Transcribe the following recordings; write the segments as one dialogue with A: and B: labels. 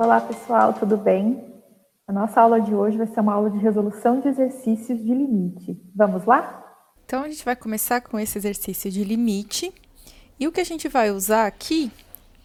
A: Olá, pessoal, tudo bem? A nossa aula de hoje vai ser uma aula de resolução de exercícios de limite. Vamos lá?
B: Então, a gente vai começar com esse exercício de limite. E o que a gente vai usar aqui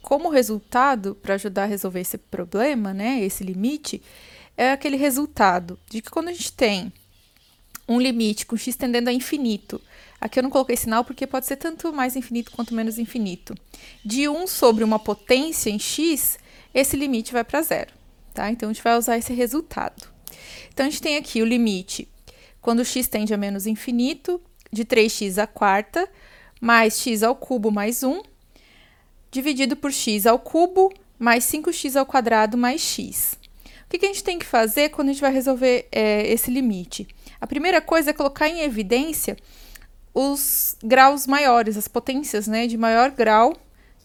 B: como resultado para ajudar a resolver esse problema, né, esse limite, é aquele resultado de que quando a gente tem um limite com x tendendo a infinito, aqui eu não coloquei sinal porque pode ser tanto mais infinito quanto menos infinito, de 1 sobre uma potência em x, esse limite vai para zero, tá? Então, a gente vai usar esse resultado. Então, a gente tem aqui o limite quando x tende a menos infinito, de 3x à quarta, mais x ao cubo mais 1, dividido por x ao cubo mais 5x ao quadrado mais x. O que, que a gente tem que fazer quando a gente vai resolver é, esse limite? A primeira coisa é colocar em evidência os graus maiores, as potências né, de maior grau,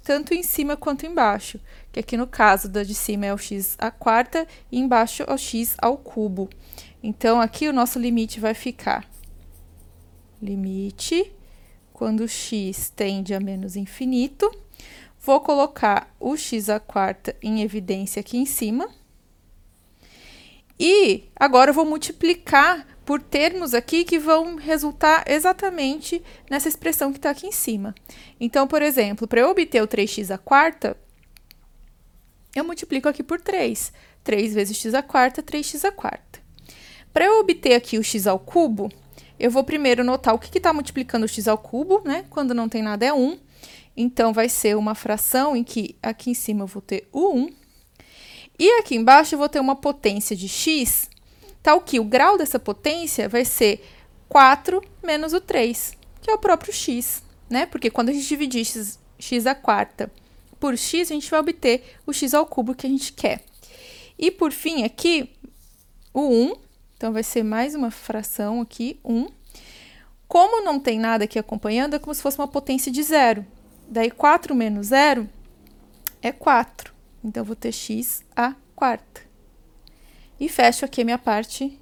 B: tanto em cima quanto embaixo. Que aqui no caso da de cima é o x à quarta e embaixo é o x ao cubo. Então, aqui o nosso limite vai ficar limite quando x tende a menos infinito Vou colocar o x à quarta em evidência aqui em cima. E agora eu vou multiplicar por termos aqui que vão resultar exatamente nessa expressão que está aqui em cima. Então, por exemplo, para eu obter o 3x à quarta, eu multiplico aqui por 3. 3 vezes x à quarta, 3x à quarta. Para eu obter aqui o x ao cubo, eu vou primeiro notar o que está multiplicando o x ao cubo, né? Quando não tem nada é 1. Então, vai ser uma fração em que aqui em cima eu vou ter o 1 e aqui embaixo eu vou ter uma potência de x, tal que o grau dessa potência vai ser 4 menos o 3, que é o próprio x, né? Porque quando a gente dividir x, x à quarta por x, a gente vai obter o x ao cubo que a gente quer. E por fim, aqui, o 1, então vai ser mais uma fração aqui, 1. Como não tem nada aqui acompanhando, é como se fosse uma potência de zero. Daí 4 menos 0 é 4. Então, eu vou ter x a quarta. E fecho aqui a minha parte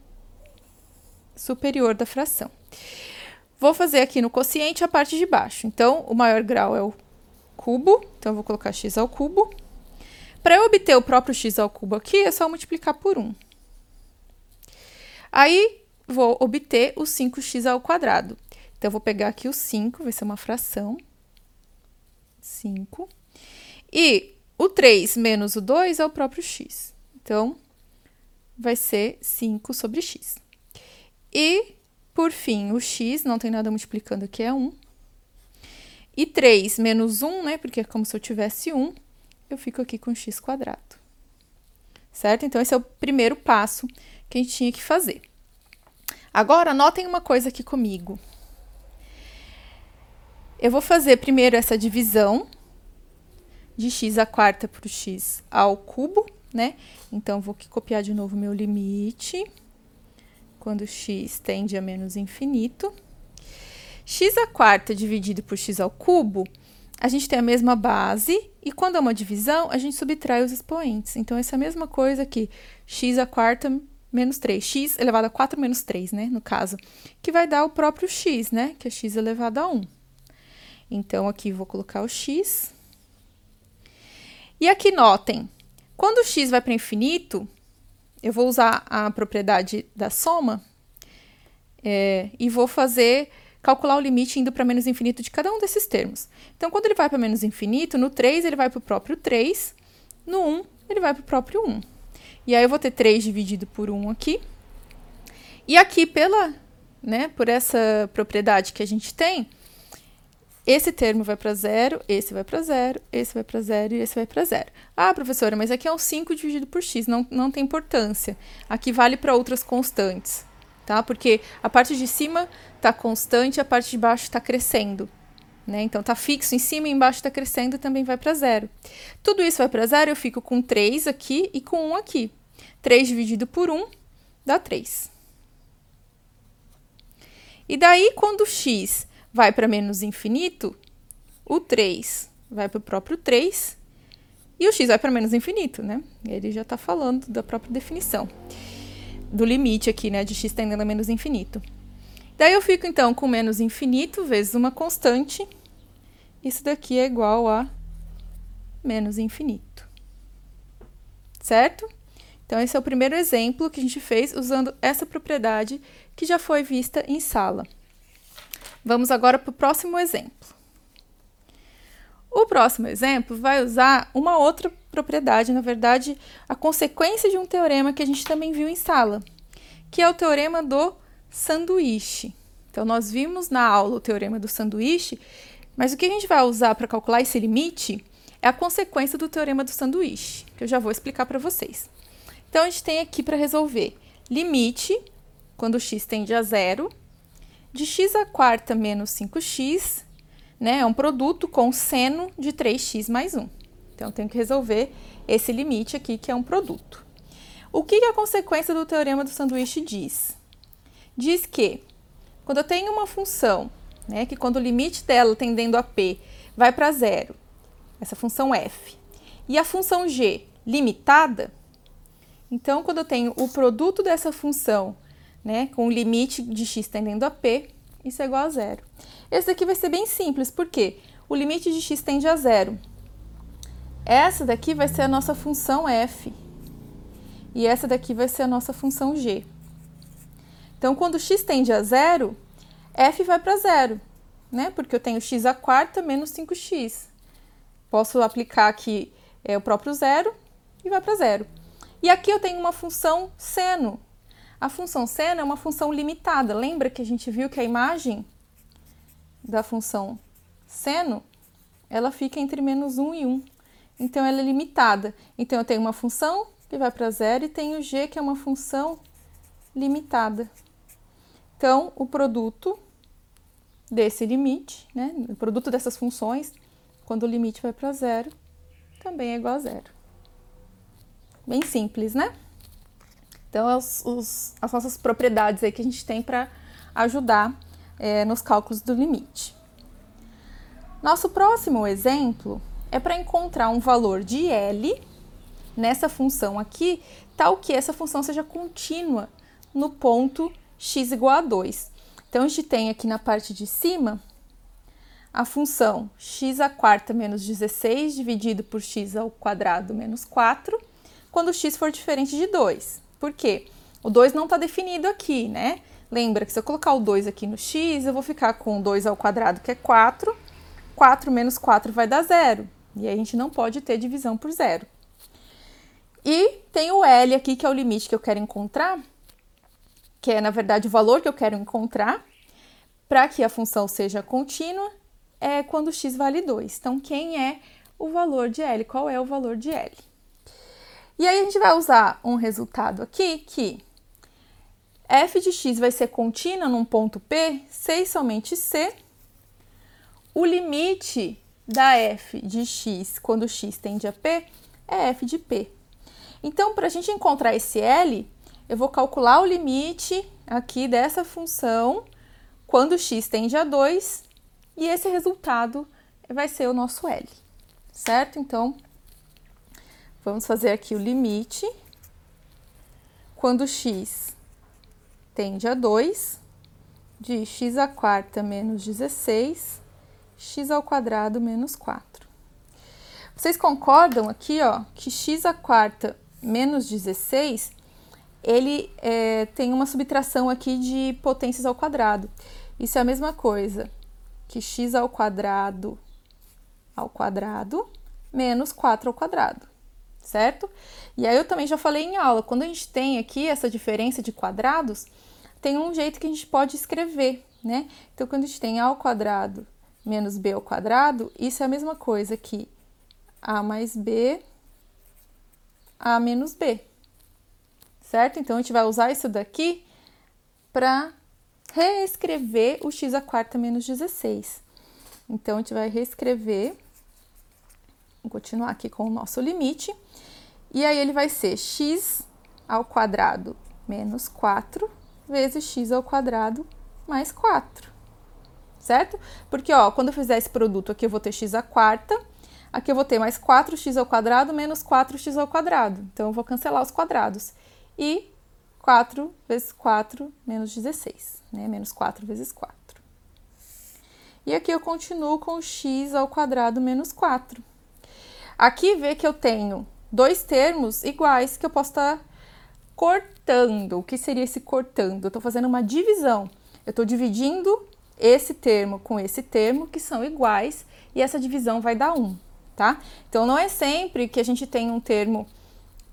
B: superior da fração. Vou fazer aqui no quociente a parte de baixo. Então, o maior grau é o cubo. Então, eu vou colocar x ao cubo. Para eu obter o próprio x ao cubo aqui, é só multiplicar por 1. Aí, vou obter o 5x ao quadrado. Então, eu vou pegar aqui o 5, vai ser uma fração. 5. E o 3 menos o 2 é o próprio x. Então, vai ser 5 sobre x. E, por fim, o x, não tem nada multiplicando aqui, é 1. E 3 menos 1, né, porque é como se eu tivesse 1, eu fico aqui com x quadrado. Certo? Então, esse é o primeiro passo que a gente tinha que fazer. Agora, notem uma coisa aqui comigo. Eu vou fazer primeiro essa divisão de x à quarta por x ao cubo, né? Então, vou copiar de novo meu limite, quando x tende a menos infinito. X à quarta dividido por x ao cubo, a gente tem a mesma base, e quando é uma divisão, a gente subtrai os expoentes. Então, essa é a mesma coisa aqui, x à quarta menos 3, x elevado a 4 menos 3, né, no caso, que vai dar o próprio x, né, que é x elevado a 1. Então, aqui vou colocar o x. E aqui notem, quando o x vai para infinito, eu vou usar a propriedade da soma é, e vou fazer calcular o limite indo para menos infinito de cada um desses termos. Então, quando ele vai para menos infinito, no 3 ele vai para o próprio 3, no 1 ele vai para o próprio 1. E aí eu vou ter 3 dividido por 1 aqui. E aqui, pela, né, por essa propriedade que a gente tem, esse termo vai para zero, esse vai para zero, esse vai para zero e esse vai para zero. Ah, professora, mas aqui é um 5 dividido por x, não, não tem importância. Aqui vale para outras constantes, tá? Porque a parte de cima está constante, a parte de baixo está crescendo. Né? Então, está fixo em cima e embaixo está crescendo, também vai para zero. Tudo isso vai para zero, eu fico com 3 aqui e com 1 aqui. 3 dividido por 1 dá 3. E daí, quando x vai para menos infinito, o 3 vai para o próprio 3 e o x vai para menos infinito, né? Ele já está falando da própria definição do limite aqui, né, de x tendendo a menos infinito. Daí eu fico então com menos infinito vezes uma constante. Isso daqui é igual a menos infinito. certo? Então, esse é o primeiro exemplo que a gente fez usando essa propriedade que já foi vista em sala. Vamos agora para o próximo exemplo. Próximo exemplo vai usar uma outra propriedade, na verdade, a consequência de um teorema que a gente também viu em sala, que é o teorema do sanduíche. Então, nós vimos na aula o teorema do sanduíche, mas o que a gente vai usar para calcular esse limite é a consequência do teorema do sanduíche, que eu já vou explicar para vocês. Então, a gente tem aqui para resolver limite, quando x tende a zero, de x a quarta menos 5x, né, é um produto com seno de 3x mais 1. Então, eu tenho que resolver esse limite aqui, que é um produto. O que, a consequência do teorema do sanduíche diz? Diz que, quando eu tenho uma função, né, que quando o limite dela tendendo a p vai para zero, essa função f, e a função g limitada, então, quando eu tenho o produto dessa função né, com o limite de x tendendo a p, isso é igual a zero. Esse daqui vai ser bem simples, porque o limite de x tende a zero. Essa daqui vai ser a nossa função f. E essa daqui vai ser a nossa função g. Então, quando x tende a zero, f vai para zero, né? Porque eu tenho x a quarta menos 5x. Posso aplicar aqui é, o próprio zero e vai para zero. E aqui eu tenho uma função seno, a função seno é uma função limitada. Lembra que a gente viu que a imagem da função seno, ela fica entre menos 1 e 1. Então, ela é limitada. Então, eu tenho uma função que vai para zero e tenho g, que é uma função limitada. Então, o produto desse limite, né, o produto dessas funções, quando o limite vai para zero, também é igual a zero. Bem simples, né? Então, os, os, as nossas propriedades aí que a gente tem para ajudar é, nos cálculos do limite. Nosso próximo exemplo é para encontrar um valor de L nessa função aqui, tal que essa função seja contínua no ponto x igual a 2. Então, a gente tem aqui na parte de cima a função x a quarta menos 16 dividido por x ao quadrado menos 4, quando x for diferente de 2. Por quê? O 2 não está definido aqui, né? Lembra que se eu colocar o 2 aqui no x, eu vou ficar com 2 ao quadrado, que é 4. 4 menos 4 vai dar zero. E a gente não pode ter divisão por zero. E tem o L aqui, que é o limite que eu quero encontrar, que é, na verdade, o valor que eu quero encontrar, para que a função seja contínua, é quando x vale 2. Então, quem é o valor de L? Qual é o valor de L? E aí a gente vai usar um resultado aqui que f de x vai ser contínua num ponto P, e somente C. O limite da f de x quando x tende a P é f de P. Então, para a gente encontrar esse L, eu vou calcular o limite aqui dessa função quando x tende a 2 e esse resultado vai ser o nosso L, certo? Então, Vamos fazer aqui o limite. Quando x tende a 2, de x a quarta menos 16, x ao quadrado menos 4. Vocês concordam aqui, ó, que x a quarta menos 16, ele é, tem uma subtração aqui de potências ao quadrado. Isso é a mesma coisa que x ao quadrado ao quadrado menos 4 ao quadrado certo? E aí eu também já falei em aula, quando a gente tem aqui essa diferença de quadrados, tem um jeito que a gente pode escrever, né? Então, quando a gente tem a ao quadrado menos b ao quadrado, isso é a mesma coisa que a mais b, a menos b, certo? Então, a gente vai usar isso daqui para reescrever o x a quarta menos 16. Então, a gente vai reescrever, vou continuar aqui com o nosso limite. E aí ele vai ser x ao quadrado menos 4 vezes x ao quadrado mais 4. Certo? Porque, ó, quando eu fizer esse produto aqui, eu vou ter x à quarta, aqui eu vou ter mais 4x ao quadrado menos 4x ao quadrado. Então, eu vou cancelar os quadrados. E 4 vezes 4 menos 16, né? Menos 4 vezes 4. E aqui eu continuo com x ao quadrado menos 4. Aqui vê que eu tenho dois termos iguais que eu posso estar tá cortando. O que seria esse cortando? Eu estou fazendo uma divisão. Eu estou dividindo esse termo com esse termo, que são iguais, e essa divisão vai dar 1, tá? Então, não é sempre que a gente tem um termo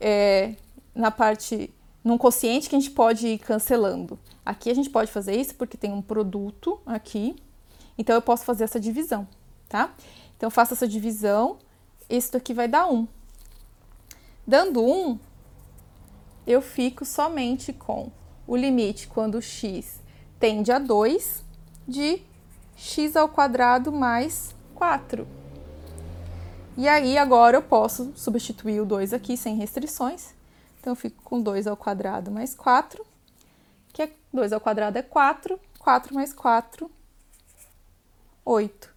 B: é, na parte, num quociente que a gente pode ir cancelando. Aqui a gente pode fazer isso porque tem um produto aqui, então eu posso fazer essa divisão, tá? Então, faço essa divisão, isso daqui vai dar 1. Dando 1, eu fico somente com o limite quando x tende a 2 de x ao quadrado mais 4. E aí, agora eu posso substituir o 2 aqui sem restrições. Então, eu fico com 2 ao quadrado mais 4, que é 2 ao quadrado é 4, 4 mais 4, 8.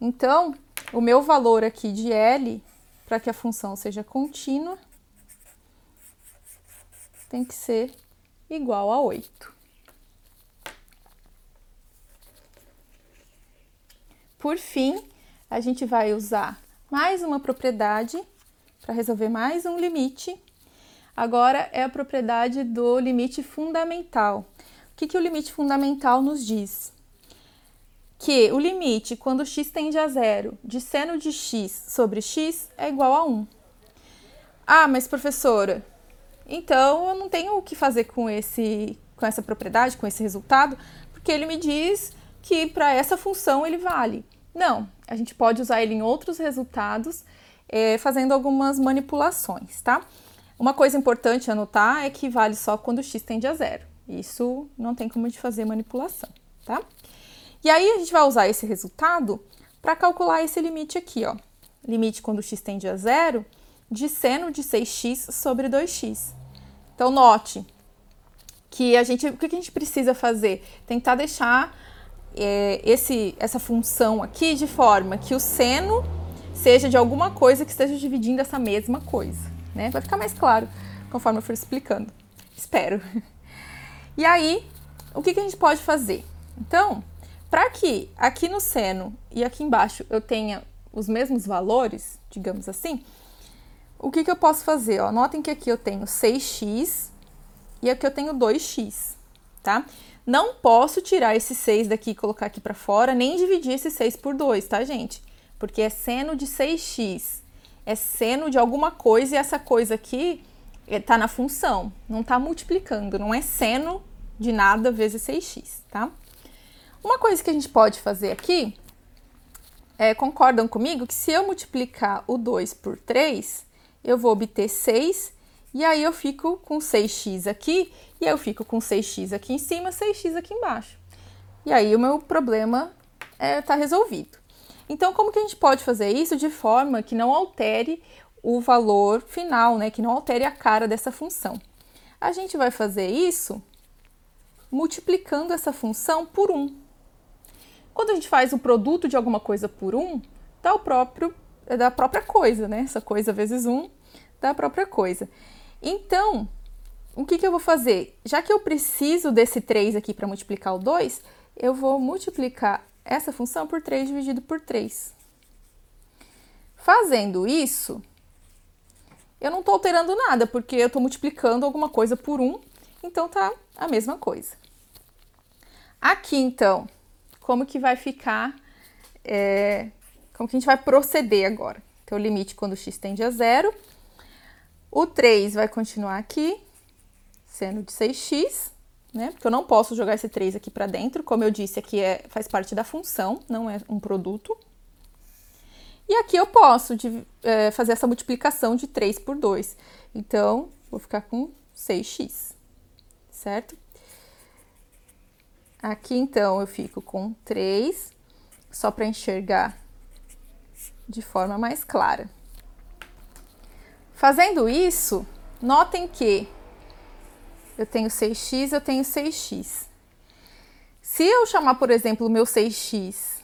B: Então, o meu valor aqui de L, para que a função seja contínua, tem que ser igual a 8. Por fim, a gente vai usar mais uma propriedade para resolver mais um limite. Agora é a propriedade do limite fundamental. O que, que o limite fundamental nos diz? Que o limite, quando x tende a zero, de seno de x sobre x é igual a 1. Ah, mas professora, então eu não tenho o que fazer com, esse, com essa propriedade, com esse resultado, porque ele me diz que para essa função ele vale. Não, a gente pode usar ele em outros resultados, é, fazendo algumas manipulações, tá? Uma coisa importante anotar é que vale só quando x tende a zero. Isso não tem como gente fazer manipulação, tá? E aí a gente vai usar esse resultado para calcular esse limite aqui, ó. Limite quando x tende a zero de seno de 6x sobre 2x. Então, note que a gente, o que a gente precisa fazer? Tentar deixar é, esse, essa função aqui de forma que o seno seja de alguma coisa que esteja dividindo essa mesma coisa, né? Vai ficar mais claro conforme eu for explicando. Espero. E aí, o que, que a gente pode fazer? Então, para que aqui no seno e aqui embaixo eu tenha os mesmos valores, digamos assim, o que, que eu posso fazer? Ó, notem que aqui eu tenho 6x e aqui eu tenho 2x, tá? Não posso tirar esse 6 daqui e colocar aqui para fora, nem dividir esse 6 por 2, tá, gente? Porque é seno de 6x. É seno de alguma coisa e essa coisa aqui está na função, não está multiplicando, não é seno de nada vezes 6x, tá? Uma coisa que a gente pode fazer aqui, é, concordam comigo que se eu multiplicar o 2 por 3, eu vou obter 6, e aí eu fico com 6x aqui, e eu fico com 6x aqui em cima, 6x aqui embaixo. E aí o meu problema está é, tá resolvido. Então, como que a gente pode fazer isso de forma que não altere o valor final, né? Que não altere a cara dessa função. A gente vai fazer isso multiplicando essa função por 1. Quando a gente faz o produto de alguma coisa por 1, dá o próprio é da própria coisa, né? Essa coisa vezes 1 da própria coisa. Então, o que, que eu vou fazer? Já que eu preciso desse 3 aqui para multiplicar o 2, eu vou multiplicar essa função por 3 dividido por 3. Fazendo isso, eu não estou alterando nada, porque eu estou multiplicando alguma coisa por 1, então tá a mesma coisa. Aqui, então, como que vai ficar, é, como que a gente vai proceder agora? Então, o limite quando x tende a zero, o 3 vai continuar aqui, seno de 6x, né? Porque eu não posso jogar esse 3 aqui para dentro, como eu disse, aqui é, faz parte da função, não é um produto. E aqui eu posso de, é, fazer essa multiplicação de 3 por 2. Então, vou ficar com 6x, certo? Aqui, então, eu fico com 3, só para enxergar de forma mais clara. Fazendo isso, notem que eu tenho 6x, eu tenho 6x. Se eu chamar, por exemplo, o meu 6x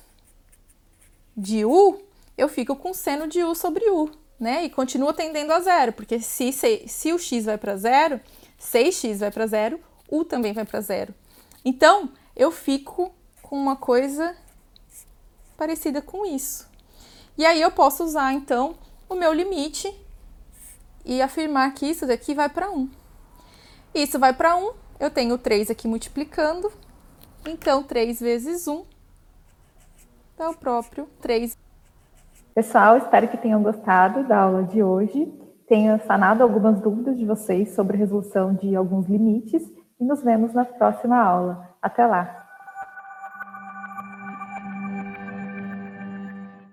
B: de u, eu fico com seno de u sobre u, né? E continua tendendo a zero, porque se, se, se o x vai para zero, 6x vai para zero, u também vai para zero. Então, eu fico com uma coisa parecida com isso. E aí eu posso usar, então, o meu limite e afirmar que isso daqui vai para 1. Isso vai para 1, eu tenho 3 aqui multiplicando, então 3 vezes 1 dá o próprio 3.
A: Pessoal, espero que tenham gostado da aula de hoje, tenha sanado algumas dúvidas de vocês sobre resolução de alguns limites e nos vemos na próxima aula. Até lá!